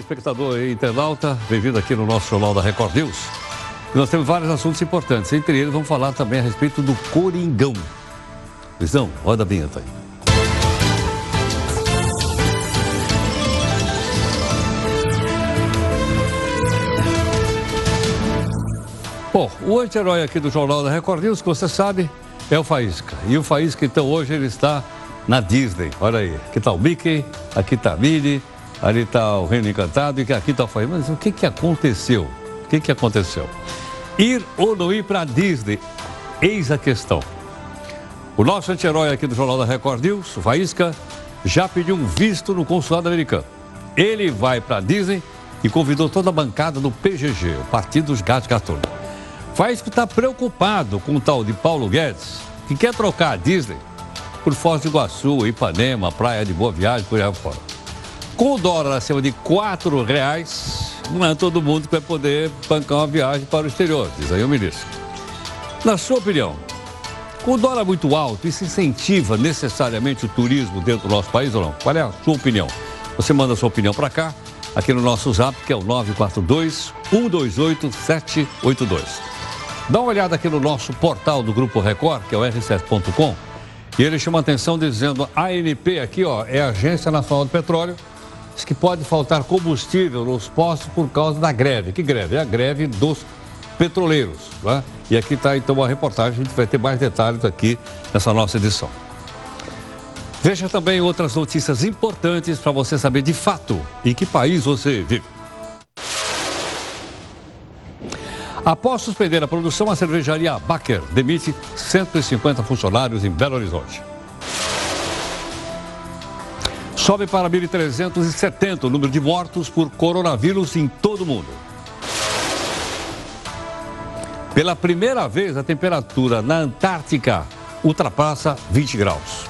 Espectador e internauta, bem-vindo aqui no nosso Jornal da Record News. Nós temos vários assuntos importantes, entre eles vamos falar também a respeito do Coringão. Luizão, roda a vinheta aí. Bom, o anti-herói aqui do Jornal da Record News, que você sabe, é o Faísca. E o Faísca, então, hoje ele está na Disney. Olha aí, aqui está o Mickey, aqui está a Minnie, ali está o Reino Encantado e aqui está o Faísca. Mas o que, que aconteceu? O que, que aconteceu? Ir ou não ir para a Disney? Eis a questão. O nosso anti-herói aqui do Jornal da Record News, o Faísca, já pediu um visto no consulado americano. Ele vai para a Disney e convidou toda a bancada do PGG, o Partido dos Gatos Gatunos. Faísca está preocupado com o tal de Paulo Guedes, que quer trocar a Disney por Foz do Iguaçu, Ipanema, Praia de Boa Viagem, por aí fora. Com o dólar acima de R$ reais, não é todo mundo que vai poder bancar uma viagem para o exterior, diz aí o ministro. Na sua opinião, com o dólar muito alto, isso incentiva necessariamente o turismo dentro do nosso país ou não? Qual é a sua opinião? Você manda a sua opinião para cá, aqui no nosso zap, que é o 942 128 782. Dá uma olhada aqui no nosso portal do Grupo Record, que é o r7.com, e ele chama atenção dizendo: ANP aqui, ó, é a Agência Nacional do Petróleo, diz que pode faltar combustível nos postos por causa da greve. Que greve? É a greve dos petroleiros. Né? E aqui está então a reportagem, a gente vai ter mais detalhes aqui nessa nossa edição. Veja também outras notícias importantes para você saber de fato em que país você vive. Após suspender a produção, a cervejaria Baker demite 150 funcionários em Belo Horizonte. Sobe para 1.370 o número de mortos por coronavírus em todo o mundo. Pela primeira vez, a temperatura na Antártica ultrapassa 20 graus.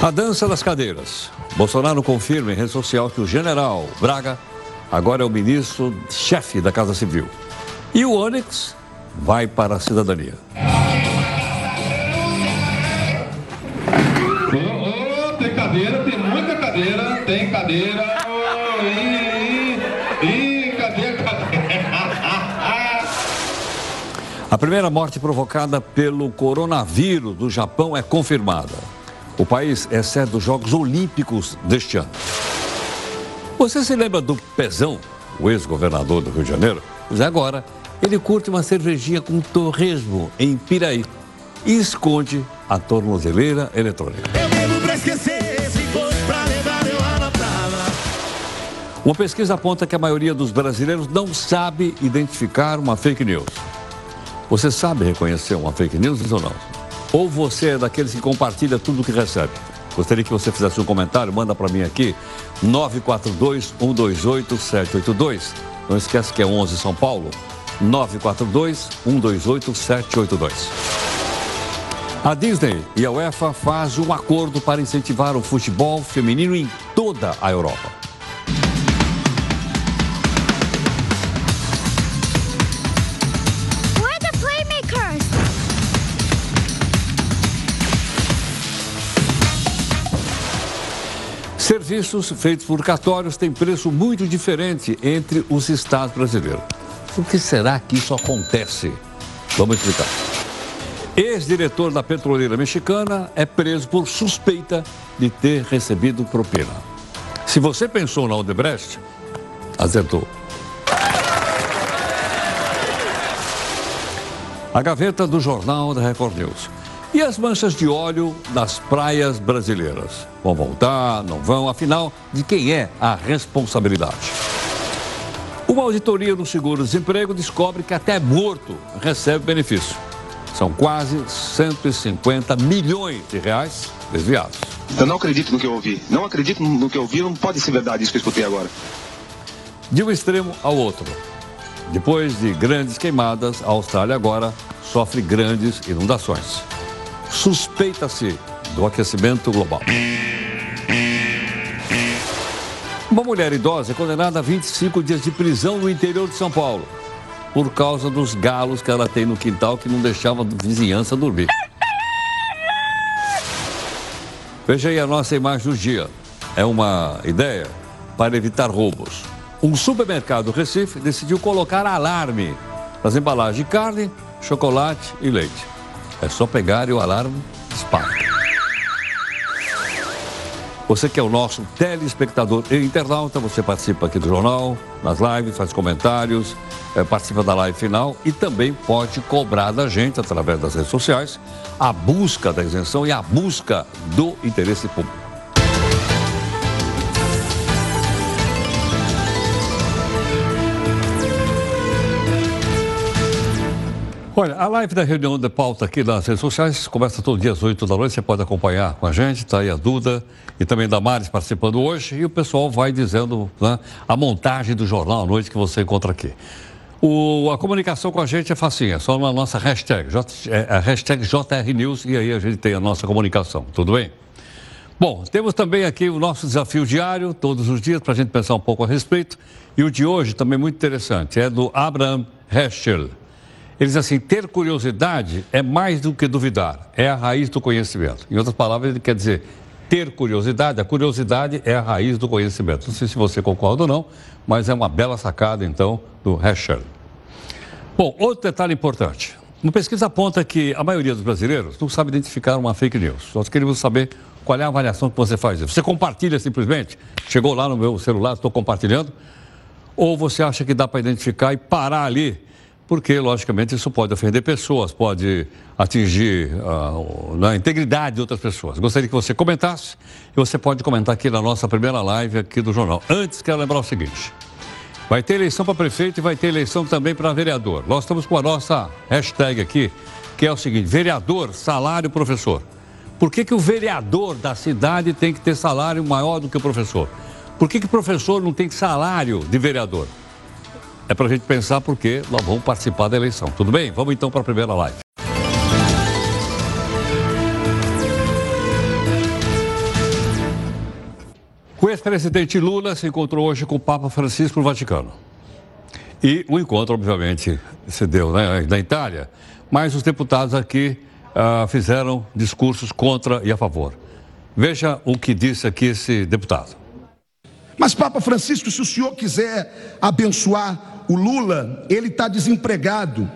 A dança das cadeiras. Bolsonaro confirma em rede social que o general Braga agora é o ministro-chefe da Casa Civil. E o Onyx vai para a cidadania. Tem cadeira. Oh, ih, ih, cadê a cadeira? A primeira morte provocada pelo coronavírus do Japão é confirmada. O país é sede dos Jogos Olímpicos deste ano. Você se lembra do Pezão, o ex-governador do Rio de Janeiro? Pois agora, ele curte uma cervejinha com torresmo em Piraí e esconde a tornozeleira eletrônica. Eu bebo pra esquecer, Uma pesquisa aponta que a maioria dos brasileiros não sabe identificar uma fake news. Você sabe reconhecer uma fake news ou não? Ou você é daqueles que compartilha tudo que recebe? Gostaria que você fizesse um comentário, manda para mim aqui, 942-128-782. Não esquece que é 11 São Paulo, 942-128-782. A Disney e a UEFA fazem um acordo para incentivar o futebol feminino em toda a Europa. Serviços feitos por cartórios têm preço muito diferente entre os estados brasileiros. Por que será que isso acontece? Vamos explicar. Ex-diretor da petroleira mexicana é preso por suspeita de ter recebido propina. Se você pensou na Odebrecht, acertou. A gaveta do jornal da Record News. E as manchas de óleo nas praias brasileiras? Vão voltar, não vão? Afinal, de quem é a responsabilidade? Uma auditoria do seguro-desemprego descobre que até morto recebe benefício. São quase 150 milhões de reais desviados. Eu não acredito no que eu ouvi. Não acredito no que eu ouvi. Não pode ser verdade isso que eu escutei agora. De um extremo ao outro. Depois de grandes queimadas, a Austrália agora sofre grandes inundações. Suspeita-se do aquecimento global. Uma mulher idosa é condenada a 25 dias de prisão no interior de São Paulo por causa dos galos que ela tem no quintal que não deixavam a vizinhança dormir. Veja aí a nossa imagem do dia. É uma ideia para evitar roubos. Um supermercado do Recife decidiu colocar alarme nas embalagens de carne, chocolate e leite. É só pegar e o alarme dispara. Você que é o nosso telespectador e internauta, você participa aqui do jornal, nas lives, faz comentários, é, participa da live final e também pode cobrar da gente, através das redes sociais, a busca da isenção e a busca do interesse público. Olha, a live da reunião de pauta aqui nas redes sociais começa todo dia às 8 da noite. Você pode acompanhar com a gente, está aí a Duda e também da Maris participando hoje. E o pessoal vai dizendo né, a montagem do jornal à noite que você encontra aqui. O, a comunicação com a gente é facinha, só na nossa hashtag, J, é, a hashtag JRNews, e aí a gente tem a nossa comunicação, tudo bem? Bom, temos também aqui o nosso desafio diário, todos os dias, para a gente pensar um pouco a respeito. E o de hoje também muito interessante, é do Abraham Heschel. Ele diz assim: ter curiosidade é mais do que duvidar, é a raiz do conhecimento. Em outras palavras, ele quer dizer ter curiosidade, a curiosidade é a raiz do conhecimento. Não sei se você concorda ou não, mas é uma bela sacada, então, do Heschel. Bom, outro detalhe importante. Uma pesquisa aponta que a maioria dos brasileiros não sabe identificar uma fake news. Nós queremos saber qual é a avaliação que você faz. Você compartilha simplesmente? Chegou lá no meu celular, estou compartilhando? Ou você acha que dá para identificar e parar ali porque, logicamente, isso pode ofender pessoas, pode atingir uh, a integridade de outras pessoas. Gostaria que você comentasse e você pode comentar aqui na nossa primeira live aqui do jornal. Antes, quero lembrar o seguinte: vai ter eleição para prefeito e vai ter eleição também para vereador. Nós estamos com a nossa hashtag aqui, que é o seguinte: vereador, salário, professor. Por que, que o vereador da cidade tem que ter salário maior do que o professor? Por que, que o professor não tem salário de vereador? É para a gente pensar porque nós vamos participar da eleição. Tudo bem? Vamos então para a primeira live. O ex-presidente Lula se encontrou hoje com o Papa Francisco no Vaticano. E o encontro, obviamente, se deu né, na Itália, mas os deputados aqui ah, fizeram discursos contra e a favor. Veja o que disse aqui esse deputado. Mas, Papa Francisco, se o senhor quiser abençoar o Lula, ele está desempregado.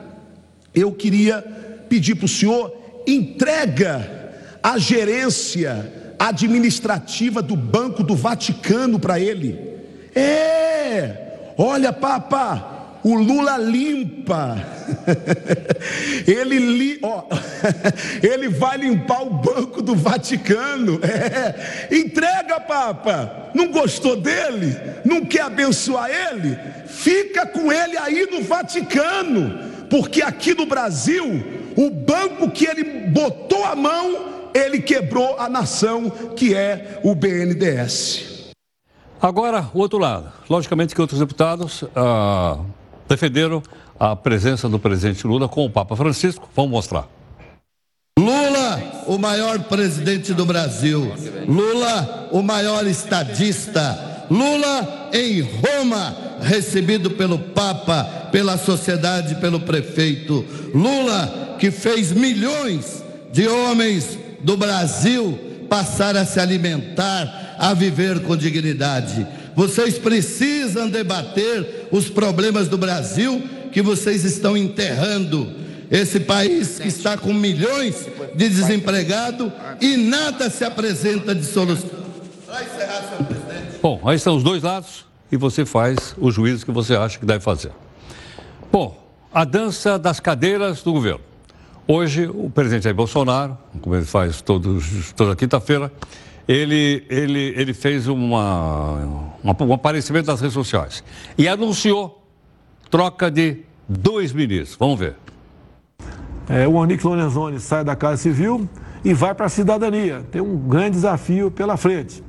Eu queria pedir para o senhor, entrega a gerência administrativa do Banco do Vaticano para ele. É, olha, Papa, o Lula limpa. Ele, li, ó, ele vai limpar o banco do Vaticano. É. Entrega, Papa. Não gostou dele? Não quer abençoar ele? Fica com ele aí no Vaticano. Porque aqui no Brasil, o banco que ele botou a mão, ele quebrou a nação, que é o BNDES. Agora, o outro lado. Logicamente que outros deputados. Ah defenderam a presença do presidente Lula com o Papa Francisco. Vamos mostrar. Lula, o maior presidente do Brasil. Lula, o maior estadista. Lula em Roma, recebido pelo Papa, pela sociedade, pelo prefeito. Lula, que fez milhões de homens do Brasil passar a se alimentar, a viver com dignidade. Vocês precisam debater os problemas do Brasil que vocês estão enterrando. Esse país que está com milhões de desempregados e nada se apresenta de solução. Bom, aí estão os dois lados e você faz o juízo que você acha que deve fazer. Bom, a dança das cadeiras do governo. Hoje, o presidente Jair Bolsonaro, como ele faz todos, toda quinta-feira, ele, ele, ele fez uma, uma, um aparecimento nas redes sociais e anunciou troca de dois ministros. Vamos ver. É, o Onic Lorenzoni sai da Casa Civil e vai para a cidadania. Tem um grande desafio pela frente.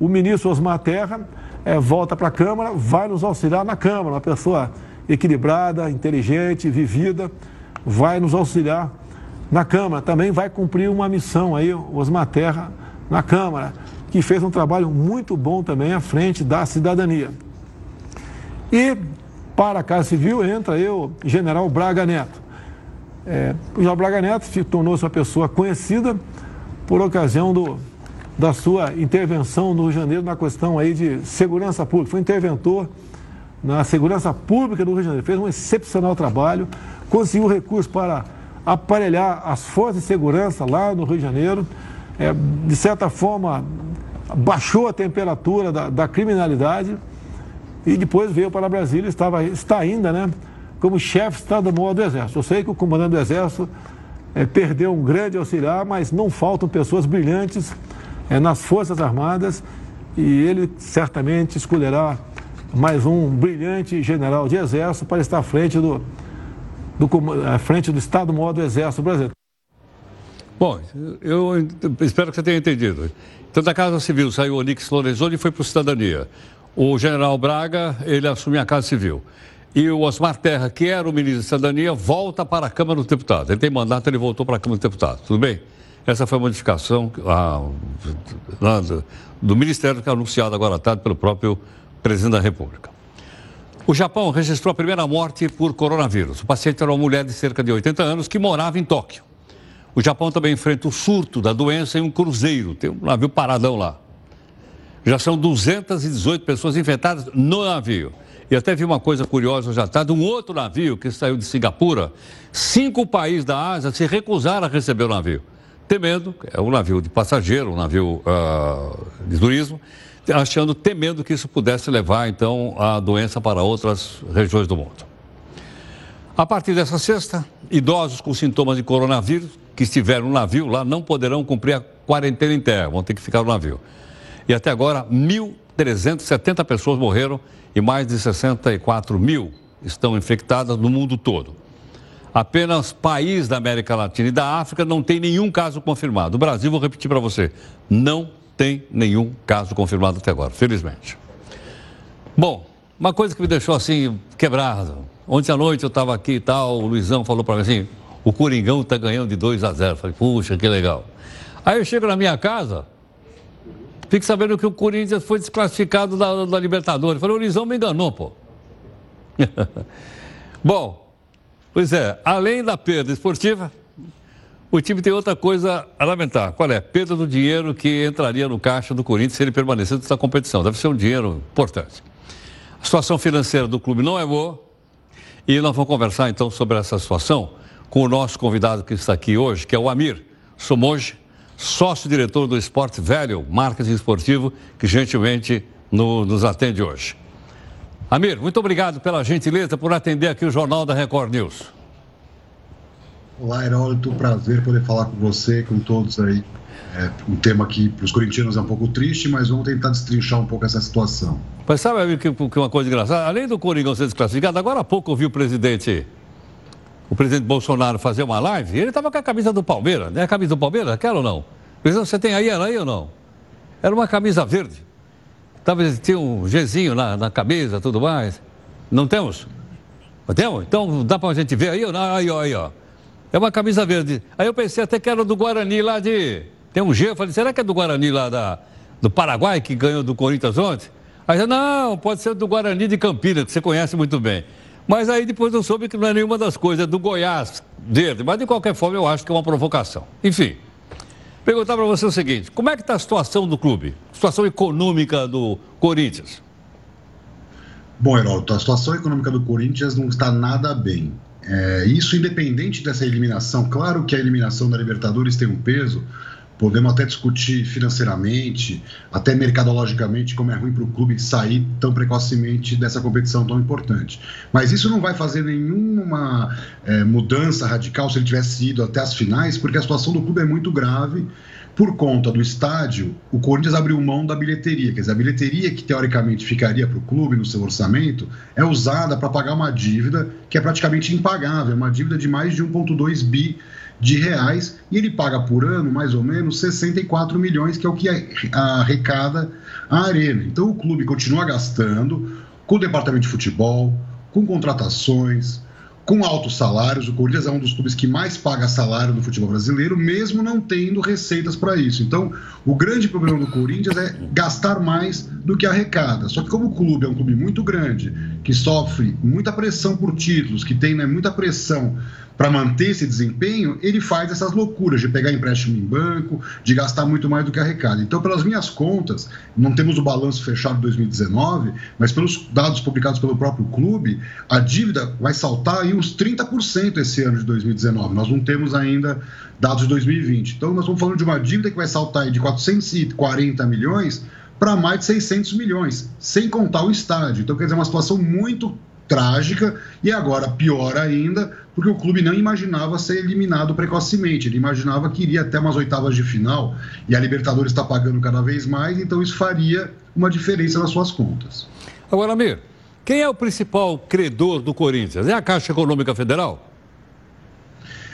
O ministro Osmar Terra é, volta para a Câmara, vai nos auxiliar na Câmara, uma pessoa equilibrada, inteligente, vivida, vai nos auxiliar na Câmara. Também vai cumprir uma missão aí, Osmar Terra na Câmara, que fez um trabalho muito bom também à frente da cidadania. E para a Casa Civil entra eu, General Braga Neto. É, o General Braga Neto tornou-se uma pessoa conhecida por ocasião do da sua intervenção no Rio de Janeiro na questão aí de segurança pública. Foi interventor na segurança pública do Rio de Janeiro. Fez um excepcional trabalho, conseguiu recursos para aparelhar as forças de segurança lá no Rio de Janeiro. É, de certa forma, baixou a temperatura da, da criminalidade e depois veio para Brasília, estava, está ainda, né, como chefe de Estado-Maior do Exército. Eu sei que o comandante do Exército é, perdeu um grande auxiliar, mas não faltam pessoas brilhantes é, nas Forças Armadas e ele certamente escolherá mais um brilhante general de Exército para estar à frente do, do, à frente do Estado-Maior do Exército brasileiro. Bom, eu espero que você tenha entendido. Então, da Casa Civil saiu o Onix Lorenzoni e foi para o Cidadania. O general Braga, ele assumiu a Casa Civil. E o Osmar Terra, que era o ministro da Cidadania, volta para a Câmara dos Deputados. Ele tem mandato, ele voltou para a Câmara dos Deputados. Tudo bem? Essa foi a modificação a, a, do, do Ministério que é anunciada agora à tarde pelo próprio presidente da República. O Japão registrou a primeira morte por coronavírus. O paciente era uma mulher de cerca de 80 anos que morava em Tóquio. O Japão também enfrenta o surto da doença em um cruzeiro, tem um navio paradão lá. Já são 218 pessoas infectadas no navio. E até vi uma coisa curiosa já tarde, um outro navio que saiu de Singapura, cinco países da Ásia se recusaram a receber o navio, temendo, é um navio de passageiro, um navio uh, de turismo, achando, temendo que isso pudesse levar, então, a doença para outras regiões do mundo. A partir dessa sexta, idosos com sintomas de coronavírus que estiveram no navio lá não poderão cumprir a quarentena em terra, vão ter que ficar no navio. E até agora, 1.370 pessoas morreram e mais de 64 mil estão infectadas no mundo todo. Apenas países da América Latina e da África não tem nenhum caso confirmado. O Brasil, vou repetir para você, não tem nenhum caso confirmado até agora, felizmente. Bom, uma coisa que me deixou assim quebrado. Ontem à noite eu estava aqui e tal, o Luizão falou para mim assim: o Coringão está ganhando de 2 a 0. Falei, puxa, que legal. Aí eu chego na minha casa, fico sabendo que o Corinthians foi desclassificado da, da Libertadores. Falei, o Luizão me enganou, pô. Bom, pois é, além da perda esportiva, o time tem outra coisa a lamentar. Qual é? Perda do dinheiro que entraria no caixa do Corinthians se ele permanecer nessa competição. Deve ser um dinheiro importante. A situação financeira do clube não é boa e nós vamos conversar então sobre essa situação com o nosso convidado que está aqui hoje, que é o Amir Somoge, sócio-diretor do Esporte Velho, marketing esportivo, que gentilmente no, nos atende hoje. Amir, muito obrigado pela gentileza por atender aqui o Jornal da Record News. Olá, Heródoto, prazer poder falar com você, com todos aí. É um tema que para os corintianos é um pouco triste, mas vamos tentar destrinchar um pouco essa situação. Mas sabe que, que uma coisa engraçada? Além do Coringão ser desclassificado, agora há pouco eu vi o presidente o presidente Bolsonaro fazer uma live, ele estava com a camisa do Palmeiras, né? A camisa do Palmeiras, aquela ou não? Presidente, você tem aí ela aí ou não? Era uma camisa verde. Tava, tinha um Gzinho na, na camisa, tudo mais. Não temos? Temos? Então dá para a gente ver aí ou não? Aí, ó, aí, ó. É uma camisa verde. Aí eu pensei até que era do Guarani lá de. Tem um G, eu falei, será que é do Guarani lá da, do Paraguai, que ganhou do Corinthians ontem? Aí não, pode ser do Guarani de Campinas, que você conhece muito bem. Mas aí depois eu soube que não é nenhuma das coisas, é do Goiás verde. Mas de qualquer forma eu acho que é uma provocação. Enfim, perguntar para você o seguinte: como é que está a situação do clube? Situação econômica do Corinthians? Bom, Heródoto, a situação econômica do Corinthians não está nada bem. É, isso independente dessa eliminação. Claro que a eliminação da Libertadores tem um peso, Podemos até discutir financeiramente, até mercadologicamente, como é ruim para o clube sair tão precocemente dessa competição tão importante. Mas isso não vai fazer nenhuma é, mudança radical se ele tivesse ido até as finais, porque a situação do clube é muito grave. Por conta do estádio, o Corinthians abriu mão da bilheteria. Quer dizer, a bilheteria que teoricamente ficaria para o clube no seu orçamento é usada para pagar uma dívida que é praticamente impagável, uma dívida de mais de 1,2 bi de reais e ele paga por ano mais ou menos 64 milhões, que é o que arrecada a Arena. Então o clube continua gastando com o departamento de futebol, com contratações, com altos salários. O Corinthians é um dos clubes que mais paga salário no futebol brasileiro, mesmo não tendo receitas para isso. Então, o grande problema do Corinthians é gastar mais do que arrecada. Só que como o clube é um clube muito grande, que sofre muita pressão por títulos, que tem né, muita pressão para manter esse desempenho, ele faz essas loucuras de pegar empréstimo em banco, de gastar muito mais do que arrecada. Então, pelas minhas contas, não temos o balanço fechado de 2019, mas pelos dados publicados pelo próprio clube, a dívida vai saltar aí uns 30% esse ano de 2019. Nós não temos ainda dados de 2020. Então, nós estamos falando de uma dívida que vai saltar de 440 milhões para mais de 600 milhões, sem contar o estádio. Então, quer dizer, é uma situação muito trágica e agora pior ainda, porque o clube não imaginava ser eliminado precocemente, ele imaginava que iria até umas oitavas de final e a Libertadores está pagando cada vez mais, então isso faria uma diferença nas suas contas. Agora, Amir, quem é o principal credor do Corinthians? É a Caixa Econômica Federal?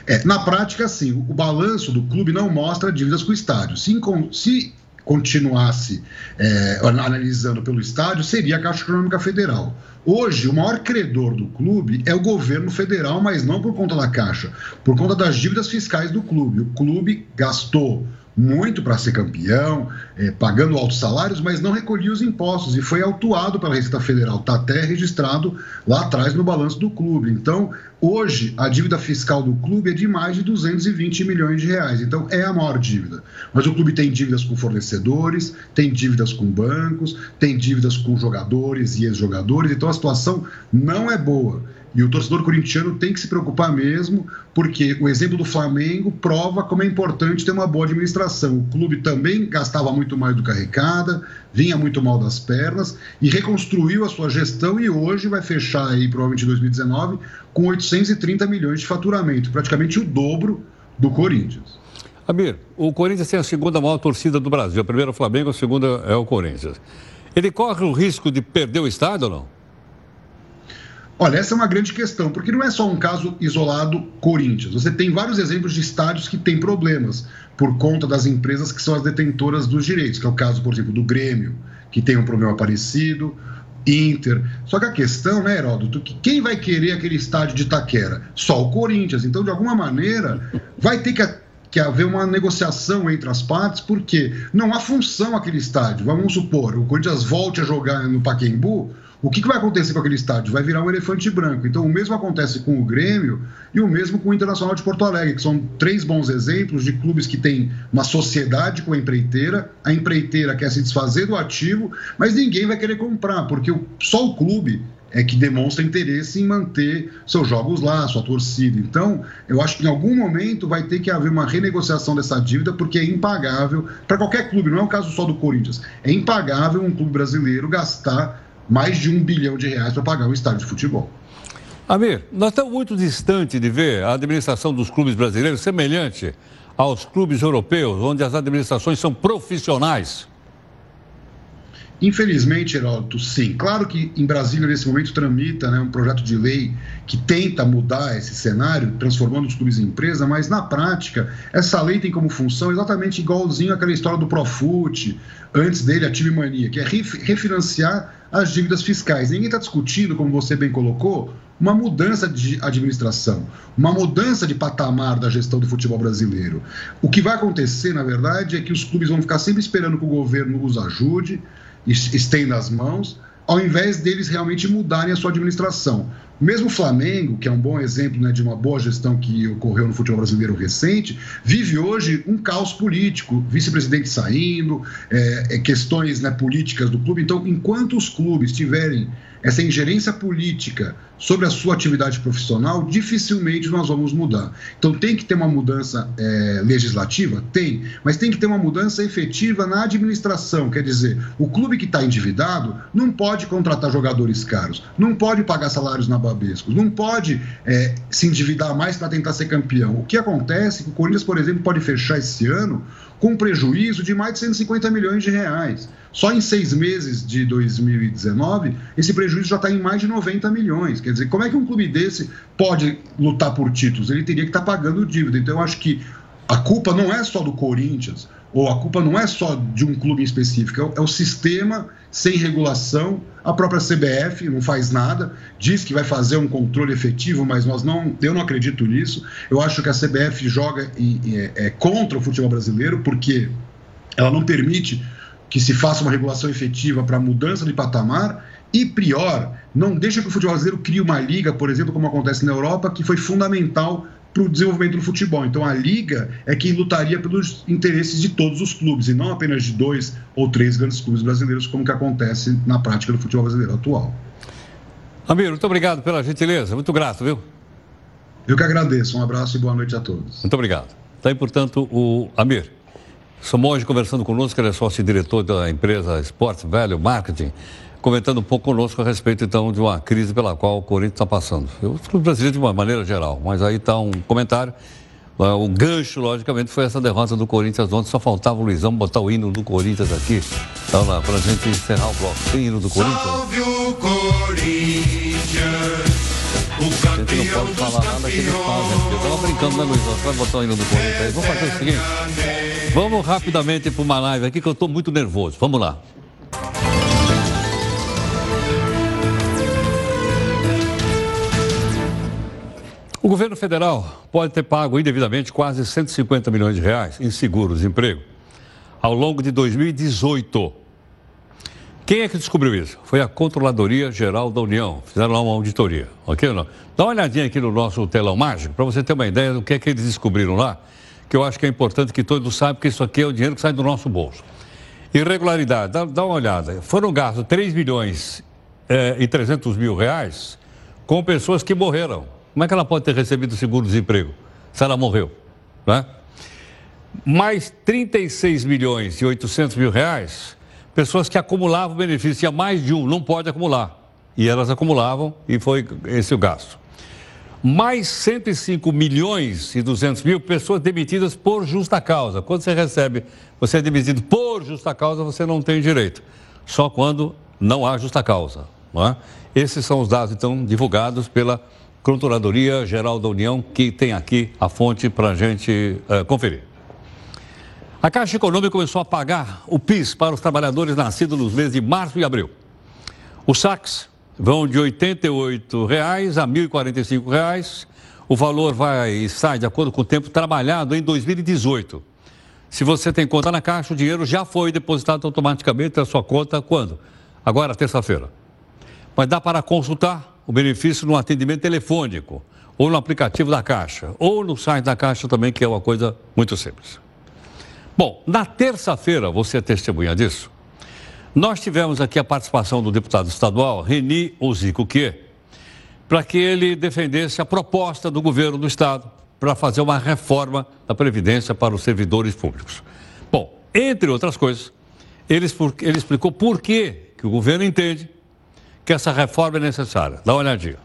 É, na prática, sim, o balanço do clube não mostra dívidas com o estádio. Se, se continuasse é, analisando pelo estádio, seria a Caixa Econômica Federal. Hoje, o maior credor do clube é o governo federal, mas não por conta da Caixa, por conta das dívidas fiscais do clube. O clube gastou muito para ser campeão, é, pagando altos salários, mas não recolhia os impostos e foi autuado pela Receita Federal. Está até registrado lá atrás no balanço do clube. Então, hoje, a dívida fiscal do clube é de mais de 220 milhões de reais. Então, é a maior dívida. Mas o clube tem dívidas com fornecedores, tem dívidas com bancos, tem dívidas com jogadores e ex-jogadores. Então, a situação não é boa. E o torcedor corintiano tem que se preocupar mesmo, porque o exemplo do Flamengo prova como é importante ter uma boa administração. O clube também gastava muito mais do que arrecada, vinha muito mal das pernas e reconstruiu a sua gestão e hoje vai fechar aí, provavelmente em 2019, com 830 milhões de faturamento, praticamente o dobro do Corinthians. Amir, o Corinthians tem a segunda maior torcida do Brasil. A primeira é o Flamengo, a segunda é o Corinthians. Ele corre o risco de perder o estádio ou não? Olha, essa é uma grande questão, porque não é só um caso isolado Corinthians. Você tem vários exemplos de estádios que têm problemas por conta das empresas que são as detentoras dos direitos, que é o caso, por exemplo, do Grêmio, que tem um problema parecido, Inter. Só que a questão, né, Heródoto, que quem vai querer aquele estádio de Itaquera? Só o Corinthians. Então, de alguma maneira, vai ter que que haver uma negociação entre as partes, porque não há função aquele estádio. Vamos supor, o Corinthians volte a jogar no Paquembu, o que, que, vai acontecer com aquele estádio? Vai virar um elefante branco. Então, o mesmo acontece com o Grêmio e o mesmo com o Internacional de Porto Alegre, que são três bons exemplos de clubes que têm uma sociedade com a empreiteira. A empreiteira quer se desfazer do ativo, mas ninguém vai querer comprar, porque só o clube é que demonstra interesse em manter seus jogos lá, sua torcida. Então, eu acho que em algum momento vai ter que haver uma renegociação dessa dívida, porque é impagável para qualquer clube, não é o caso só do Corinthians. É impagável um clube brasileiro gastar mais de um bilhão de reais para pagar um estádio de futebol. Amir, nós estamos muito distantes de ver a administração dos clubes brasileiros semelhante aos clubes europeus, onde as administrações são profissionais. Infelizmente, Heródoto, sim. Claro que em Brasília, nesse momento, tramita né, um projeto de lei que tenta mudar esse cenário, transformando os clubes em empresa, mas na prática, essa lei tem como função exatamente igualzinho àquela história do Profut, antes dele, a Time Mania, que é refinanciar as dívidas fiscais. Ninguém está discutindo, como você bem colocou, uma mudança de administração, uma mudança de patamar da gestão do futebol brasileiro. O que vai acontecer, na verdade, é que os clubes vão ficar sempre esperando que o governo os ajude, estenda as mãos, ao invés deles realmente mudarem a sua administração. Mesmo o Flamengo, que é um bom exemplo né, de uma boa gestão que ocorreu no futebol brasileiro recente, vive hoje um caos político, vice-presidente saindo, é, é, questões né, políticas do clube. Então, enquanto os clubes tiverem essa ingerência política sobre a sua atividade profissional, dificilmente nós vamos mudar. Então tem que ter uma mudança é, legislativa? Tem, mas tem que ter uma mudança efetiva na administração. Quer dizer, o clube que está endividado não pode contratar jogadores caros, não pode pagar salários na Babescos, não pode é, se endividar mais para tentar ser campeão. O que acontece é que o Corinthians, por exemplo, pode fechar esse ano com prejuízo de mais de 150 milhões de reais. Só em seis meses de 2019, esse prejuízo já está em mais de 90 milhões. Quer dizer, como é que um clube desse pode lutar por títulos? Ele teria que estar tá pagando dívida. Então, eu acho que a culpa não é só do Corinthians, ou a culpa não é só de um clube em específico, é o, é sistema sem regulação. A própria CBF não faz nada, diz que vai fazer um controle efetivo, mas nós não, eu não acredito nisso. Eu acho que a CBF joga em, em, é, contra o futebol brasileiro porque ela não permite que se faça uma regulação efetiva para mudança de patamar e pior, não deixa que o futebol brasileiro crie uma liga, por exemplo, como acontece na Europa, que foi fundamental para o desenvolvimento do futebol. Então a liga é quem lutaria pelos interesses de todos os clubes e não apenas de dois ou três grandes clubes brasileiros, como que acontece na prática do futebol brasileiro atual. Amir, muito obrigado pela gentileza, muito grato, viu? Eu que agradeço, um abraço e boa noite a todos. Muito obrigado. Está aí, portanto, o Amir. Somoge conversando conosco, ele é sócio-diretor da empresa Sports Value Marketing, comentando um pouco conosco a respeito, então, de uma crise pela qual o Corinthians está passando. Eu o brasileiro de uma maneira geral, mas aí está um comentário. O gancho, logicamente, foi essa derrota do Corinthians ontem. Só faltava o Luizão botar o hino do Corinthians aqui. Então, lá, para a gente encerrar o bloco. Tem hino do Corinthians? Salve o Corinthians, o A gente não pode falar nada que eles fazem. Eu tava brincando, né, Luizão? Você vai botar o hino do Corinthians aí. Vamos fazer o seguinte. Vamos rapidamente para uma live aqui que eu estou muito nervoso. Vamos lá. O governo federal pode ter pago indevidamente quase 150 milhões de reais em seguros-emprego ao longo de 2018. Quem é que descobriu isso? Foi a Controladoria Geral da União. Fizeram lá uma auditoria, ok ou não? Dá uma olhadinha aqui no nosso telão mágico para você ter uma ideia do que é que eles descobriram lá, que eu acho que é importante que todos saibam que isso aqui é o dinheiro que sai do nosso bolso. Irregularidade, dá, dá uma olhada. Foram gastos 3 milhões eh, e 300 mil reais com pessoas que morreram. Como é que ela pode ter recebido seguro-desemprego se ela morreu? Né? Mais 36 milhões e 800 mil reais, pessoas que acumulavam benefício. Tinha mais de um, não pode acumular. E elas acumulavam e foi esse o gasto. Mais 105 milhões e 200 mil pessoas demitidas por justa causa. Quando você recebe, você é demitido por justa causa, você não tem direito. Só quando não há justa causa. Não é? Esses são os dados, então, divulgados pela Controladoria Geral da União, que tem aqui a fonte para a gente eh, conferir. A Caixa Econômica começou a pagar o PIS para os trabalhadores nascidos nos meses de março e abril. Os saques vão de 88 reais a 1.045 reais. O valor vai e sai de acordo com o tempo trabalhado em 2018. Se você tem conta na Caixa, o dinheiro já foi depositado automaticamente na sua conta quando? Agora, terça-feira. Mas dá para consultar o benefício no atendimento telefônico, ou no aplicativo da Caixa, ou no site da Caixa também, que é uma coisa muito simples. Bom, na terça-feira, você é testemunha disso, nós tivemos aqui a participação do deputado estadual Reni Ozico Que, para que ele defendesse a proposta do governo do estado para fazer uma reforma da Previdência para os servidores públicos. Bom, entre outras coisas, ele, ele explicou por que, que o governo entende que essa reforma é necessária. Dá uma olhadinha.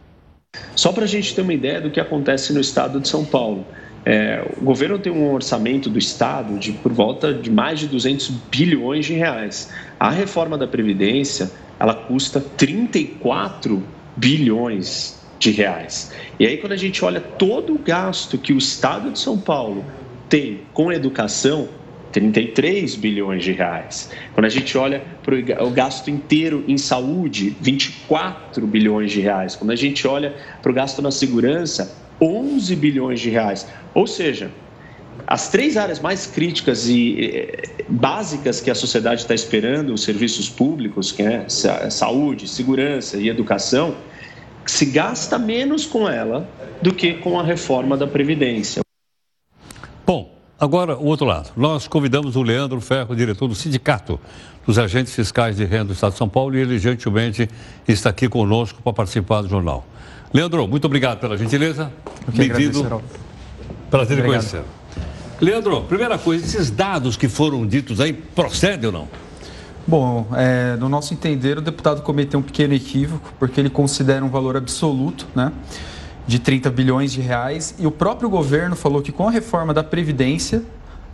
Só para a gente ter uma ideia do que acontece no estado de São Paulo. É, o governo tem um orçamento do Estado de por volta de mais de 200 bilhões de reais. A reforma da Previdência, ela custa 34 bilhões de reais. E aí, quando a gente olha todo o gasto que o Estado de São Paulo tem com educação, 33 bilhões de reais. Quando a gente olha para o gasto inteiro em saúde, 24 bilhões de reais. Quando a gente olha para o gasto na segurança, 11 bilhões de reais. Ou seja, as três áreas mais críticas e básicas que a sociedade está esperando, os serviços públicos, que é saúde, segurança e educação, se gasta menos com ela do que com a reforma da Previdência. Bom, agora o outro lado. Nós convidamos o Leandro Ferro, diretor do Sindicato dos Agentes Fiscais de Renda do Estado de São Paulo, e ele gentilmente está aqui conosco para participar do jornal. Leandro, muito obrigado pela gentileza. Bem-vindo. Prazer em conhecer. Leandro, primeira coisa, esses dados que foram ditos aí procedem ou não? Bom, é, no nosso entender, o deputado cometeu um pequeno equívoco, porque ele considera um valor absoluto, né? De 30 bilhões de reais, e o próprio governo falou que com a reforma da Previdência,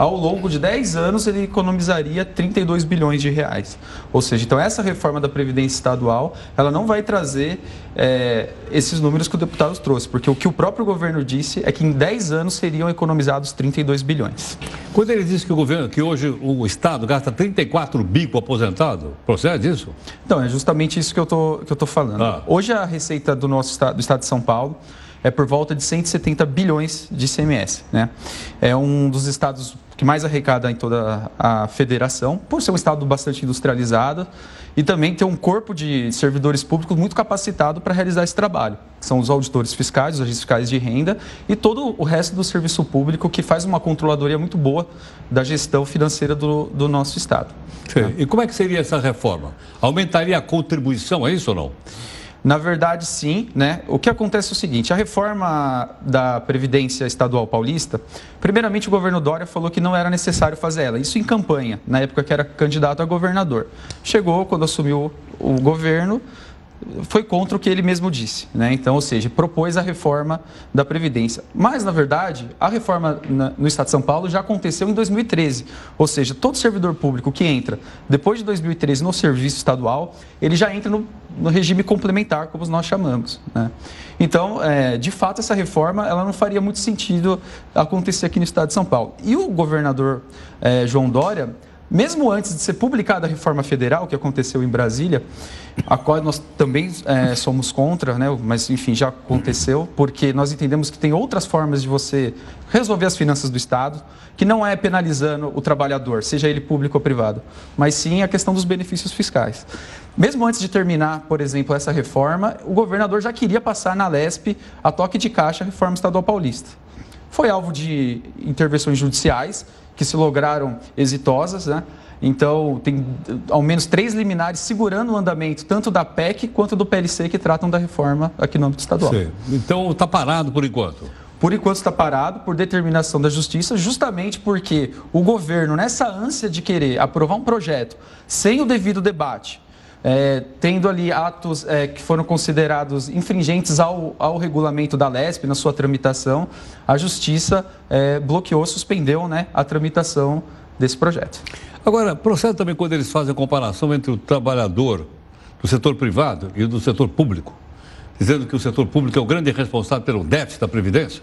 ao longo de 10 anos ele economizaria 32 bilhões de reais. Ou seja, então essa reforma da Previdência Estadual, ela não vai trazer é, esses números que o deputado trouxe, porque o que o próprio governo disse é que em 10 anos seriam economizados 32 bilhões. Quando ele disse que o governo, que hoje o Estado gasta 34 bi com aposentado, procede isso? Então, é justamente isso que eu tô, que eu tô falando. Ah. Hoje a receita do nosso estado, do estado de São Paulo é por volta de 170 bilhões de ICMS. Né? É um dos estados que mais arrecada em toda a federação, por ser um estado bastante industrializado e também ter um corpo de servidores públicos muito capacitado para realizar esse trabalho. São os auditores fiscais, os agentes fiscais de renda e todo o resto do serviço público que faz uma controladoria muito boa da gestão financeira do, do nosso estado. Sim. E como é que seria essa reforma? Aumentaria a contribuição, é isso ou não? Na verdade, sim. Né? O que acontece é o seguinte: a reforma da Previdência Estadual Paulista, primeiramente o governo Dória falou que não era necessário fazer ela. Isso em campanha, na época que era candidato a governador. Chegou, quando assumiu o governo, foi contra o que ele mesmo disse, né? Então, ou seja, propôs a reforma da Previdência. Mas, na verdade, a reforma no Estado de São Paulo já aconteceu em 2013. Ou seja, todo servidor público que entra depois de 2013 no serviço estadual, ele já entra no, no regime complementar, como nós chamamos. Né? Então, é, de fato, essa reforma ela não faria muito sentido acontecer aqui no Estado de São Paulo. E o governador é, João Dória mesmo antes de ser publicada a reforma federal, que aconteceu em Brasília, a qual nós também é, somos contra, né? mas enfim, já aconteceu, porque nós entendemos que tem outras formas de você resolver as finanças do Estado, que não é penalizando o trabalhador, seja ele público ou privado, mas sim a questão dos benefícios fiscais. Mesmo antes de terminar, por exemplo, essa reforma, o governador já queria passar na LESP a toque de caixa a reforma estadual paulista. Foi alvo de intervenções judiciais que se lograram exitosas, né? Então, tem ao menos três liminares segurando o andamento, tanto da PEC quanto do PLC, que tratam da reforma aqui no âmbito estadual. Sim. Então, está parado por enquanto? Por enquanto está parado por determinação da Justiça, justamente porque o governo, nessa ânsia de querer aprovar um projeto sem o devido debate, é, tendo ali atos é, que foram considerados infringentes ao, ao regulamento da LESP na sua tramitação, a Justiça é, bloqueou, suspendeu né, a tramitação desse projeto. Agora, procede também quando eles fazem a comparação entre o trabalhador do setor privado e do setor público, dizendo que o setor público é o grande responsável pelo déficit da Previdência?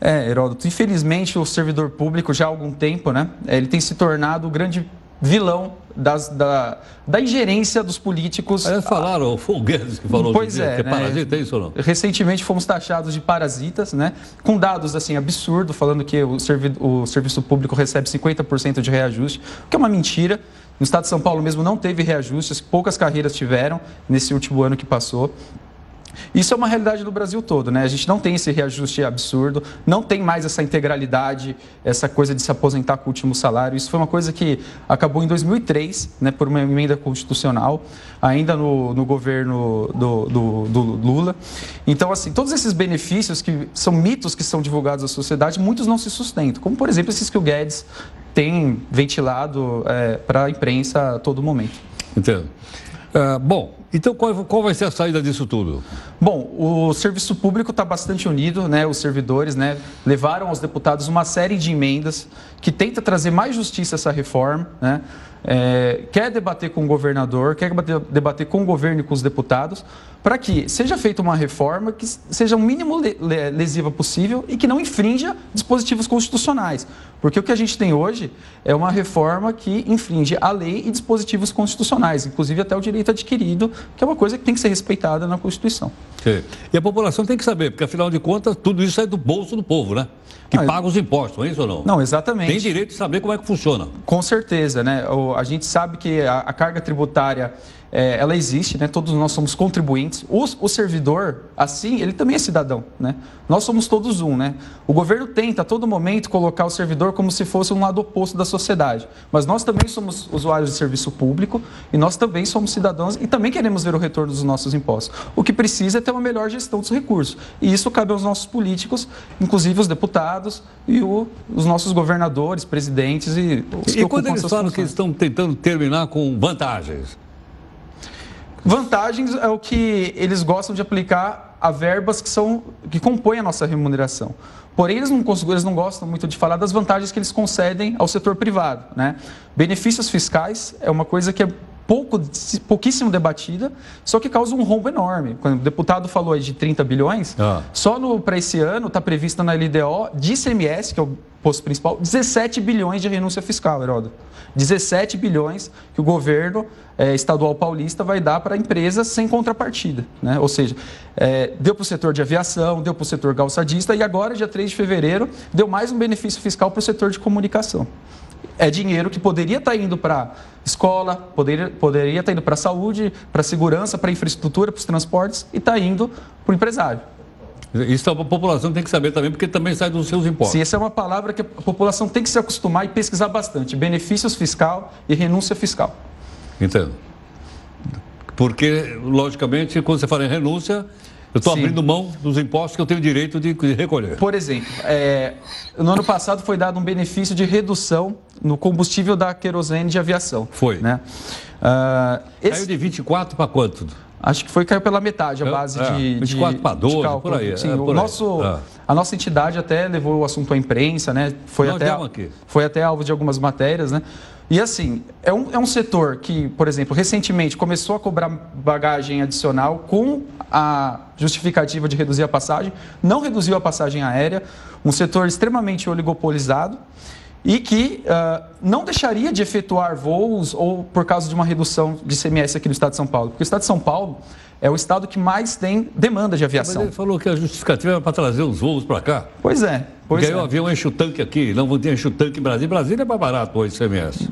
É, Heródoto, infelizmente o servidor público já há algum tempo, né, ele tem se tornado o grande vilão das, da, da ingerência dos políticos. Aí falaram, foi o Guedes que falou pois é, que é né? parasita, é isso ou não? Recentemente fomos taxados de parasitas, né? Com dados assim absurdos, falando que o, servi o serviço público recebe 50% de reajuste, o que é uma mentira. No estado de São Paulo mesmo não teve reajustes, poucas carreiras tiveram nesse último ano que passou. Isso é uma realidade do Brasil todo, né? A gente não tem esse reajuste absurdo, não tem mais essa integralidade, essa coisa de se aposentar com o último salário. Isso foi uma coisa que acabou em 2003, né, por uma emenda constitucional, ainda no, no governo do, do, do, Lula. Então, assim, todos esses benefícios que são mitos que são divulgados à sociedade, muitos não se sustentam, como, por exemplo, esses que o Guedes tem ventilado é, para a imprensa a todo momento. Entendo. Uh, bom, então qual, qual, vai ser a saída disso tudo? Bom, o serviço público está bastante unido, né? Os servidores, né, levaram aos deputados uma série de emendas que tenta trazer mais justiça a essa reforma, né? É, quer debater com o governador, quer debater, com o governo e com os deputados, para que seja feita uma reforma que seja o mínimo lesiva possível e que não infrinja dispositivos constitucionais. Porque o que a gente tem hoje é uma reforma que infringe a lei e dispositivos constitucionais, inclusive até o direito adquirido, que é uma coisa que tem que ser respeitada na Constituição. E a população tem que saber, porque afinal de contas, tudo isso é do bolso do povo, né? Que ah, paga os impostos, é isso ou não? Não, exatamente. Tem direito de saber como é que funciona. Com certeza, né? A gente sabe que a, a carga tributária é, ela existe, né? todos nós somos contribuintes. O, o, servidor, assim, ele também é cidadão. Né? Nós somos todos um. Né? O governo tenta a todo momento colocar o servidor como se fosse um lado oposto da sociedade. Mas nós também somos usuários de serviço público e nós também somos cidadãos e também queremos ver o retorno dos nossos impostos. O que precisa é ter uma melhor gestão dos recursos. E isso cabe aos nossos políticos, inclusive os deputados e o, os nossos governadores, presidentes e os que E quando eles falam funções. que estão tentando terminar com vantagens? Vantagens é o que eles gostam de aplicar a verbas que são que compõem a nossa remuneração. Porém, eles não, eles não gostam muito de falar das vantagens que eles concedem ao setor privado. Né? Benefícios fiscais é uma coisa que é pouco, pouquíssimo debatida, só que causa um rombo enorme. Quando o deputado falou aí de 30 bilhões, Ah. só para esse ano está prevista na LDO de ICMS, que é o posto principal, 17 bilhões de renúncia fiscal, Heródoto. 17 bilhões que o governo eh, estadual paulista vai dar para empresas sem contrapartida. Né? Ou seja, eh, deu para o setor de aviação, deu para o setor calçadista e agora, dia 3 de fevereiro, deu mais um benefício fiscal para o setor de comunicação. É dinheiro que poderia estar indo para escola, poderia, poderia estar indo para saúde, para segurança, para infraestrutura, para os transportes e está indo para o empresário. Isso a população tem que saber também, porque também sai dos seus impostos. Sim, essa é uma palavra que a população tem que se acostumar e pesquisar bastante. Benefícios fiscal e renúncia fiscal. Entendo. Porque, logicamente, quando você fala em renúncia, eu estou abrindo mão dos impostos que eu tenho direito de recolher. Por exemplo, é, no ano passado foi dado um benefício de redução no combustível da querosene de aviação. Foi. Né? Ah, esse- Caiu de 24 para quanto? Acho que foi caiu pela metade a base é, de, 24 de, para 12, de cálculo. por aí, Sim, é, o por aí. nosso, É. A nossa entidade até levou o assunto à imprensa, né? Foi Nós até, foi até alvo de algumas matérias, né? E assim, é um, é um setor que, por exemplo, recentemente começou a cobrar bagagem adicional com a justificativa de reduzir a passagem, não reduziu a passagem aérea, um setor extremamente oligopolizado e que ah, não deixaria de efetuar voos ou por causa de uma redução de CMS aqui no estado de São Paulo. Porque o estado de São Paulo é o estado que mais tem demanda de Mas aviação. ele falou que a justificativa era para trazer os voos para cá. Pois é. Pois Porque aí é. avião enche o tanque aqui, não enche o tanque em Brasília. Brasília é mais barato o ICMS.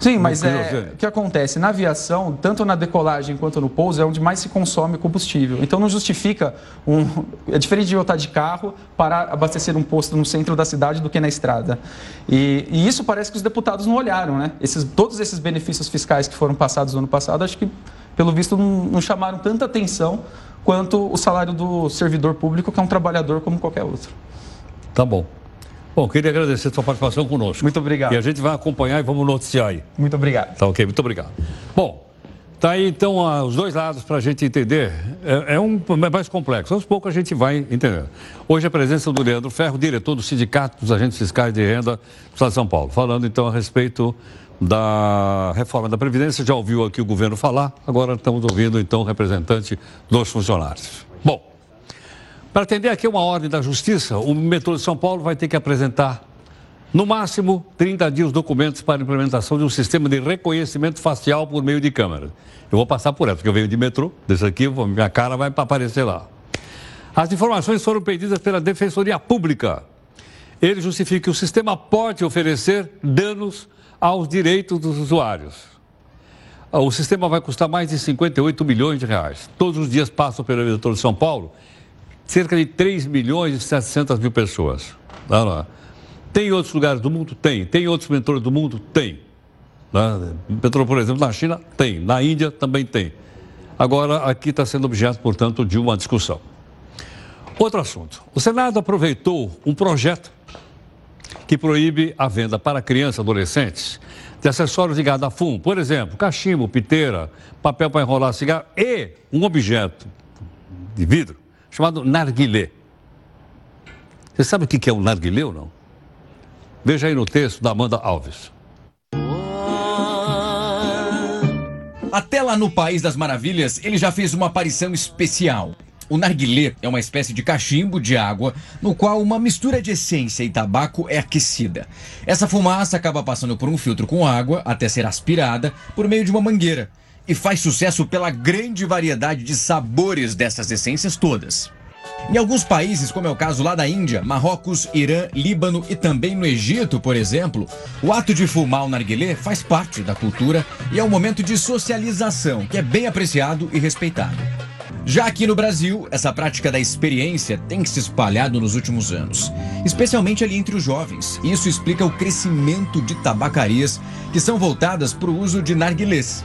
Sim, mas é, o que acontece? Na aviação, tanto na decolagem quanto no pouso, é onde mais se consome combustível. Então não justifica um. É diferente de eu estar de carro para abastecer um posto no centro da cidade do que na estrada. E, e isso parece que os deputados não olharam, né? Esses, todos esses benefícios fiscais que foram passados no ano passado, acho que, pelo visto, não, não chamaram tanta atenção quanto o salário do servidor público, que é um trabalhador como qualquer outro. Tá bom. Bom, queria agradecer a sua participação conosco. Muito obrigado. E a gente vai acompanhar e vamos noticiar aí. Muito obrigado. Tá ok, muito obrigado. Bom, tá aí então ah, os dois lados para a gente entender. É, é um é mais complexo. Aos poucos a gente vai entendendo. Hoje a presença do Leandro Ferro, diretor do Sindicato dos Agentes Fiscais de Renda do Estado de São Paulo, falando então a respeito da reforma da Previdência. Já ouviu aqui o governo falar, agora estamos ouvindo então o representante dos funcionários. Bom, para atender aqui uma ordem da Justiça, o metrô de São Paulo vai ter que apresentar, no máximo, 30 dias documentos para a implementação de um sistema de reconhecimento facial por meio de câmera. Eu vou passar por essa, porque eu venho de metrô, desse aqui, minha cara vai aparecer lá. As informações foram pedidas pela Defensoria Pública. Ele justifica que o sistema pode oferecer danos aos direitos dos usuários. O sistema vai custar mais de 58 milhões de reais. Todos os dias passam pelo metrô de São Paulo cerca de 3 milhões e 700 mil pessoas. Tá lá. Tem em outros lugares do mundo? Tem. Tem em outros metrôs do mundo? Tem. Né? Metrô, por exemplo, na China? Tem. Na Índia também tem. Agora, aqui está sendo objeto, portanto, de uma discussão. Outro assunto. O Senado aproveitou um projeto que proíbe a venda para crianças e adolescentes de acessórios ligados a fumo. Por exemplo, cachimbo, piteira, papel para enrolar cigarro e um objeto de vidro chamado narguilé. Você sabe o que é um narguilé ou não? Veja aí no texto da Amanda Alves. Até lá no País das Maravilhas, ele já fez uma aparição especial. O narguilé é uma espécie de cachimbo de água no qual uma mistura de essência e tabaco é aquecida. Essa fumaça acaba passando por um filtro com água até ser aspirada por meio de uma mangueira e faz sucesso pela grande variedade de sabores dessas essências todas. Em alguns países, como é o caso lá da Índia, Marrocos, Irã, Líbano e também no Egito, por exemplo, o ato de fumar o narguilé faz parte da cultura e é um momento de socialização que é bem apreciado e respeitado. Já aqui no Brasil, essa prática da experiência tem se espalhado nos últimos anos, especialmente ali entre os jovens. Isso explica o crescimento de tabacarias que são voltadas para o uso de narguilés.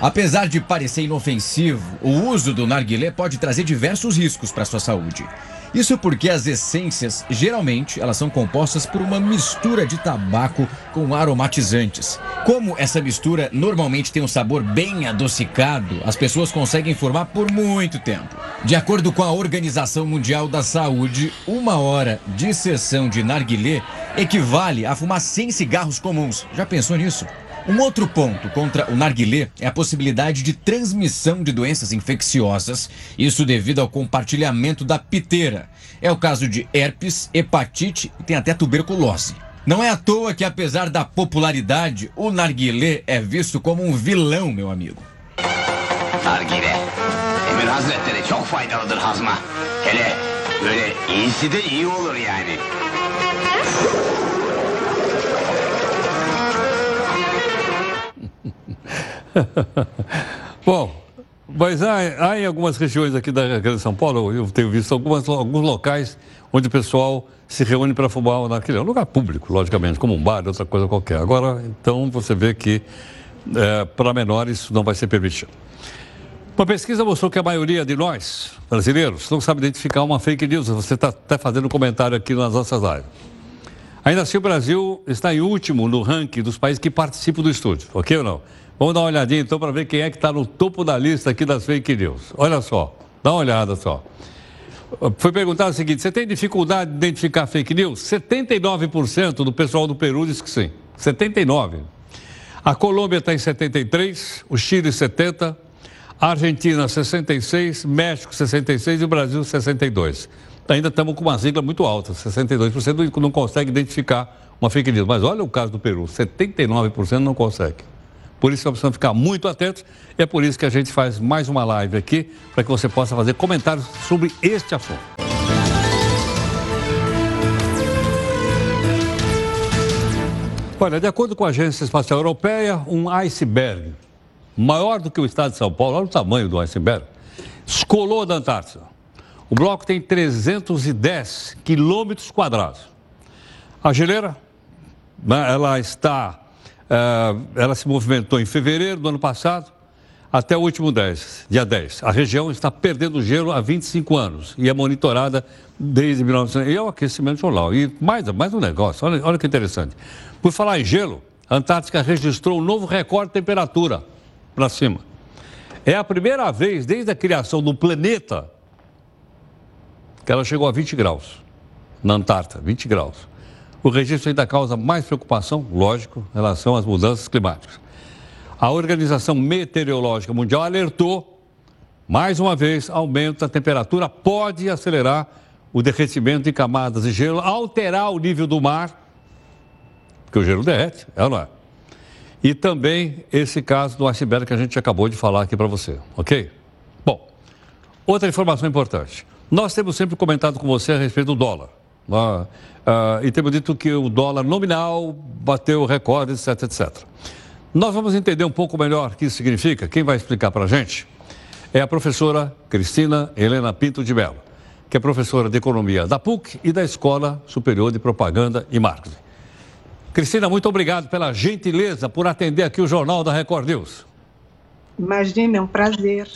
Apesar de parecer inofensivo, o uso do narguilé pode trazer diversos riscos para sua saúde. Isso porque as essências, geralmente, elas são compostas por uma mistura de tabaco com aromatizantes. Como essa mistura normalmente tem um sabor bem adocicado, as pessoas conseguem fumar por muito tempo. De acordo com a Organização Mundial da Saúde, uma hora de sessão de narguilé equivale a fumar 100 cigarros comuns. Já pensou nisso? Um outro ponto contra o narguilé é a possibilidade de transmissão de doenças infecciosas, isso devido ao compartilhamento da piteira. É o caso de herpes, hepatite e tem até tuberculose. Não é à toa que, apesar da popularidade, o narguilé é visto como um vilão, meu amigo. Nargile. Emir Hazretleri çok faydalıdır hazma. Hele böyle iyisi de iyi olur yani. Bom, mas há, há em algumas regiões aqui da Grande São Paulo, eu tenho visto algumas, alguns locais onde o pessoal se reúne para fumar naquele é lugar público, logicamente, como um bar, outra coisa qualquer. Agora, então, você vê que é, para menores isso não vai ser permitido. Uma pesquisa mostrou que a maioria de nós, brasileiros, não sabe identificar uma fake news. Você está até fazendo um comentário aqui nas nossas lives. Ainda assim, o Brasil está em último no ranking dos países que participam do estúdio, ok ou não? Vamos dar uma olhadinha então para ver quem é que está no topo da lista aqui das fake news. Olha só, dá uma olhada só. Foi perguntado o seguinte: você tem dificuldade de identificar fake news? 79% do pessoal do Peru diz que sim. 79%. A Colômbia está em 73%, o Chile 70%, a Argentina 66%, México 66% e o Brasil 62%. Ainda estamos com uma sigla muito alta, 62% não consegue identificar uma fake news. Mas olha o caso do Peru: 79% não consegue. Por isso nós precisamos ficar muito atentos. É por isso que a gente faz mais uma live aqui, para que você possa fazer comentários sobre este assunto. Olha, de acordo com a Agência Espacial Europeia, um iceberg maior do que o estado de São Paulo, olha o tamanho do iceberg, escolou da Antártida. O bloco tem 310 quilômetros quadrados. A geleira, né, ela está ela se movimentou em fevereiro do ano passado até o último 10, dia 10. A região está perdendo gelo há 25 anos e é monitorada desde 1900. E é o aquecimento solar. E mais, mais um negócio, olha, olha que interessante. Por falar em gelo, a Antártica registrou um novo recorde de temperatura para cima. É a primeira vez desde a criação do planeta que ela chegou a 20 graus. Na Antártida, 20 graus. O registro ainda causa mais preocupação, lógico, em relação às mudanças climáticas. A Organização Meteorológica Mundial alertou, mais uma vez, aumento da temperatura pode acelerar o derretimento de camadas de gelo, alterar o nível do mar, porque o gelo derrete, é ou não é? E também esse caso do iceberg que a gente acabou de falar aqui para você, ok? Bom, outra informação importante. Nós temos sempre comentado com você a respeito do dólar. Uh, e temos dito que o dólar nominal bateu recorde, etc, etc. Nós vamos entender um pouco melhor o que isso significa. Quem vai explicar para a gente é a professora Cristina Helena Pinto de Mello, que é professora de Economia da PUC e da Escola Superior de Propaganda e Marketing. Cristina, muito obrigado pela gentileza por atender aqui o Jornal da Record News. Imagina, é um prazer.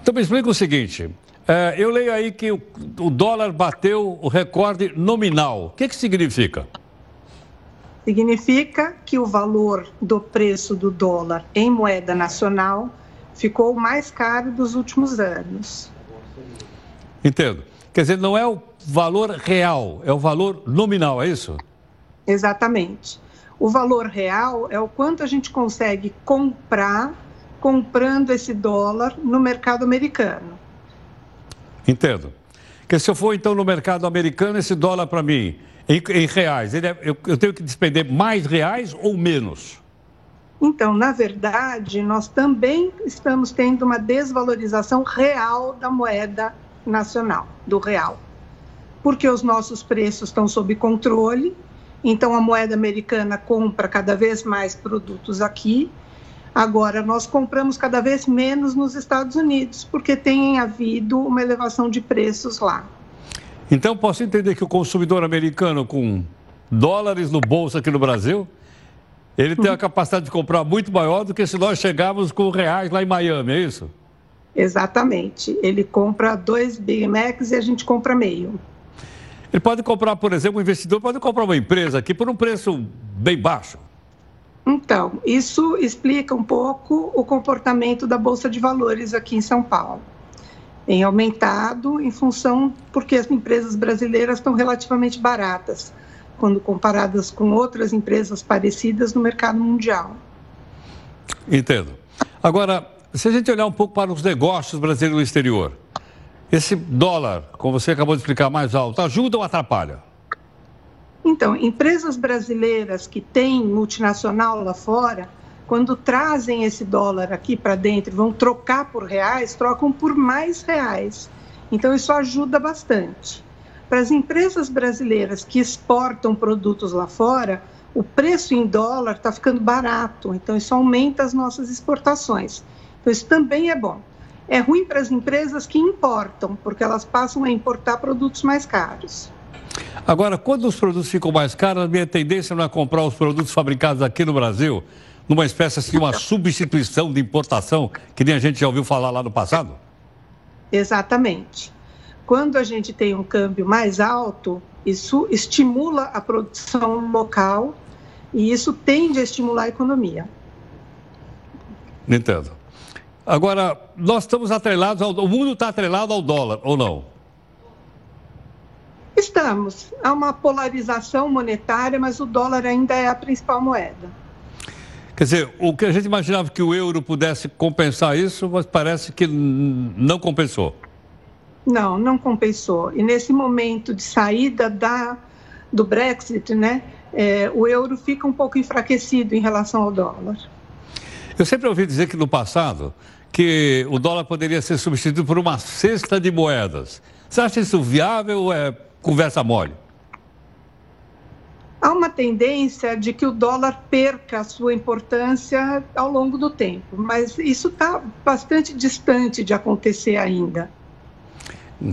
Então me explica o seguinte, é, eu leio aí que o, o, dólar bateu o recorde nominal. O que, que significa? Significa que o valor do preço do dólar em moeda nacional ficou mais caro dos últimos anos. Entendo. Quer dizer, não é o valor real, é o valor nominal, é isso? Exatamente. O valor real é o quanto a gente consegue comprar comprando esse dólar no mercado americano. Entendo. Porque se eu for então no mercado americano, esse dólar para mim, em, em reais, é, eu, eu tenho que despender mais reais ou menos? Então, na verdade, nós também estamos tendo uma desvalorização real da moeda nacional, do real. Porque os nossos preços estão sob controle, então a moeda americana compra cada vez mais produtos aqui Agora, nós compramos cada vez menos nos Estados Unidos, porque tem havido uma elevação de preços lá. Então, posso entender que o consumidor americano, com dólares no bolso aqui no Brasil, ele tem a capacidade de comprar muito maior do que se nós chegarmos com reais lá em Miami, é isso? Exatamente. Ele compra dois Big Macs e a gente compra meio. Ele pode comprar, por exemplo, um investidor pode comprar uma empresa aqui por um preço bem baixo. Então, isso explica um pouco o comportamento da Bolsa de Valores aqui em São Paulo. Tem aumentado em função porque as empresas brasileiras estão relativamente baratas quando comparadas com outras empresas parecidas no mercado mundial. Entendo. Agora, se a gente olhar um pouco para os negócios brasileiros no exterior, esse dólar, como você acabou de explicar, mais alto, ajuda ou atrapalha? Então, empresas brasileiras que têm multinacional lá fora, quando trazem esse dólar aqui para dentro, vão trocar por reais, trocam por mais reais. Então, isso ajuda bastante. Para as empresas brasileiras que exportam produtos lá fora, o preço em dólar está ficando barato, então isso aumenta as nossas exportações. Então, isso também é bom. É ruim para as empresas que importam, porque elas passam a importar produtos mais caros. Agora, quando os produtos ficam mais caros, a minha tendência não é comprar os produtos fabricados aqui no Brasil, numa espécie assim, uma substituição de importação, que nem a gente já ouviu falar lá no passado? Exatamente. Quando a gente tem um câmbio mais alto, isso estimula a produção local e isso tende a estimular a economia. Entendo. Agora, nós estamos atrelados ao. O mundo está atrelado ao dólar, ou não? Estamos. Há uma polarização monetária, mas o dólar ainda é a principal moeda. Quer dizer, o que a gente imaginava que o euro pudesse compensar isso, mas parece que não compensou. Não, não compensou. E nesse momento de saída da, do Brexit, né, é, o euro fica um pouco enfraquecido em relação ao dólar. Eu sempre ouvi dizer que no passado que o dólar poderia ser substituído por uma cesta de moedas. Você acha isso viável ou é conversa mole? Há uma tendência de que o dólar perca a sua importância ao longo do tempo, mas isso está bastante distante de acontecer ainda.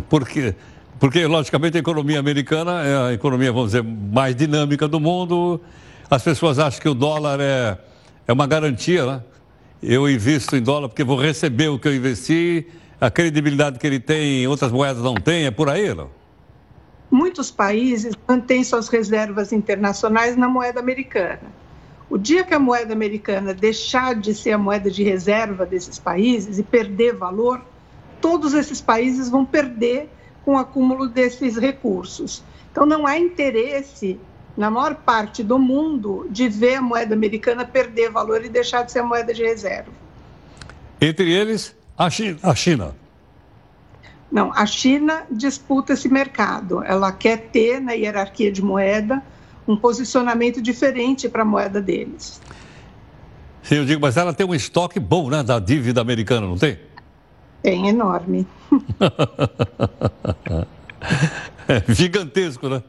Por quê? Porque, logicamente, a economia americana é a economia, vamos dizer, mais dinâmica do mundo. As pessoas acham que o dólar é, é uma garantia, né? Eu invisto em dólar porque vou receber o que eu investi, a credibilidade que ele tem, outras moedas não têm, é por aí, não? Muitos países mantêm suas reservas internacionais na moeda americana. O dia que a moeda americana deixar de ser a moeda de reserva desses países e perder valor, todos esses países vão perder com o acúmulo desses recursos. Então, não há interesse na maior parte do mundo de ver a moeda americana perder valor e deixar de ser a moeda de reserva. Entre eles, a China. A China. Não, a China disputa esse mercado. Ela quer ter na hierarquia de moeda um posicionamento diferente para a moeda deles. Sim, eu digo, mas ela tem um estoque bom, né, da dívida americana, não tem? Tem, enorme. é gigantesco, né?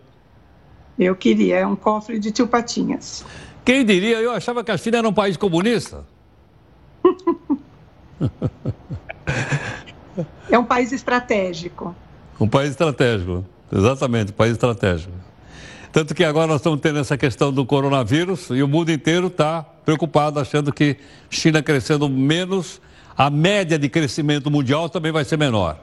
Eu queria, é um cofre de tio Patinhas. Quem diria? Eu achava que a China era um país comunista. é um país estratégico. Um país estratégico, exatamente, um país estratégico. Tanto que agora nós estamos tendo essa questão do coronavírus e o mundo inteiro está preocupado, achando que China crescendo menos, a média de crescimento mundial também vai ser menor.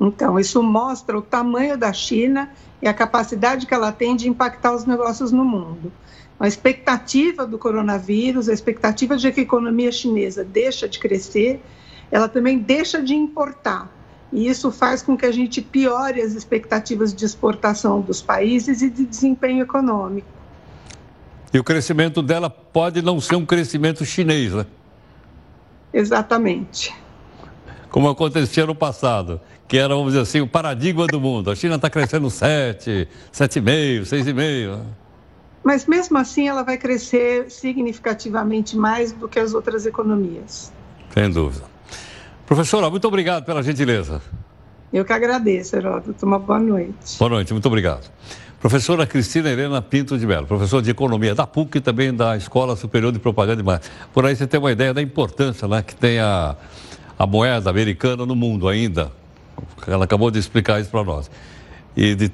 Então, isso mostra o tamanho da China e a capacidade que ela tem de impactar os negócios no mundo. A expectativa do coronavírus, a expectativa de que a economia chinesa deixa de crescer, ela também deixa de importar. E isso faz com que a gente piore as expectativas de exportação dos países e de desempenho econômico. E o crescimento dela pode não ser um crescimento chinês, né? Exatamente. Como acontecia no passado, que era, vamos dizer assim, o paradigma do mundo. A China está crescendo 7, 7,5, 6,5. Mas mesmo assim ela vai crescer significativamente mais do que as outras economias. Sem dúvida. Professora, muito obrigado pela gentileza. Eu que agradeço, Heródoto. Uma boa noite. Boa noite, muito obrigado. Professora Cristina Helena Pinto de Mello, professora de Economia da PUC e também da Escola Superior de Propaganda e Marketing. Por aí você tem uma ideia da importância né, que tem a, a moeda americana no mundo ainda. Ela acabou de explicar isso para nós. E de,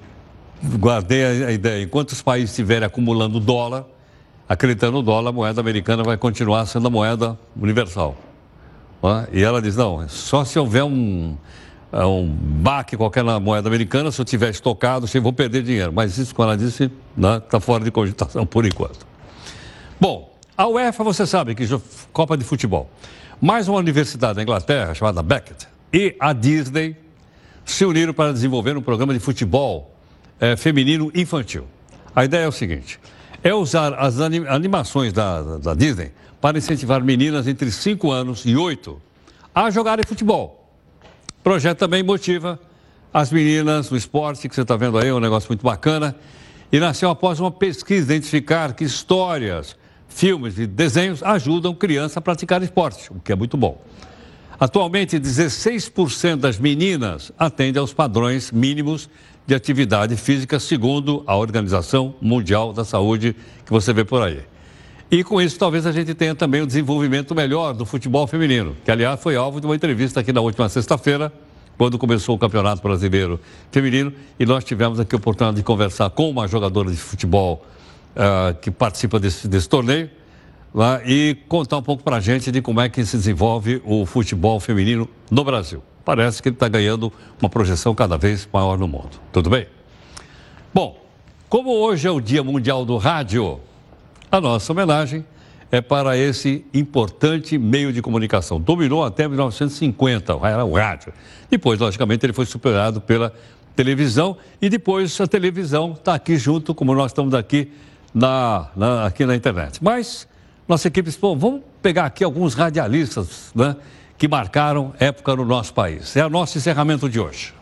guardei a, a ideia, enquanto os países estiverem acumulando dólar, acreditando no dólar, a moeda americana vai continuar sendo a moeda universal. E ela diz, não, só se houver um, é, um baque qualquer na moeda americana, se eu tiver estocado, eu vou perder dinheiro. Mas isso, como ela disse, está né, fora de cogitação por enquanto. Bom, a UEFA, você sabe que Copa de Futebol. Mais uma universidade da Inglaterra, chamada Beckett, e a Disney se uniram para desenvolver um programa de futebol é, feminino infantil. A ideia é o seguinte: é usar as animações da, da Disney para incentivar meninas entre 5 anos e 8 a jogarem futebol. O projeto também motiva as meninas no esporte, que você está vendo aí, é um negócio muito bacana. E nasceu após uma pesquisa identificar que histórias, filmes e desenhos ajudam crianças a praticar esporte, o que é muito bom. Atualmente, 16% das meninas atendem aos padrões mínimos de atividade física, segundo a Organização Mundial da Saúde, que você vê por aí. E com isso, talvez a gente tenha também um desenvolvimento melhor do futebol feminino, que, aliás, foi alvo de uma entrevista aqui na última sexta-feira, quando começou o Campeonato Brasileiro Feminino, e nós tivemos aqui a oportunidade de conversar com uma jogadora de futebol uh, que participa desse, desse torneio, lá, e contar um pouco para a gente de como é que se desenvolve o futebol feminino no Brasil parece que ele está ganhando uma projeção cada vez maior no mundo. Tudo bem? Bom, como hoje é o Dia Mundial do Rádio, a nossa homenagem é para esse importante meio de comunicação. Dominou até 1950, era o rádio. Depois, logicamente, ele foi superado pela televisão e depois a televisão está aqui junto, como nós estamos aqui na, na, aqui na internet. Mas nossa equipe, bom, vamos pegar aqui alguns radialistas, né? que marcaram época no nosso país. É o nosso encerramento de hoje.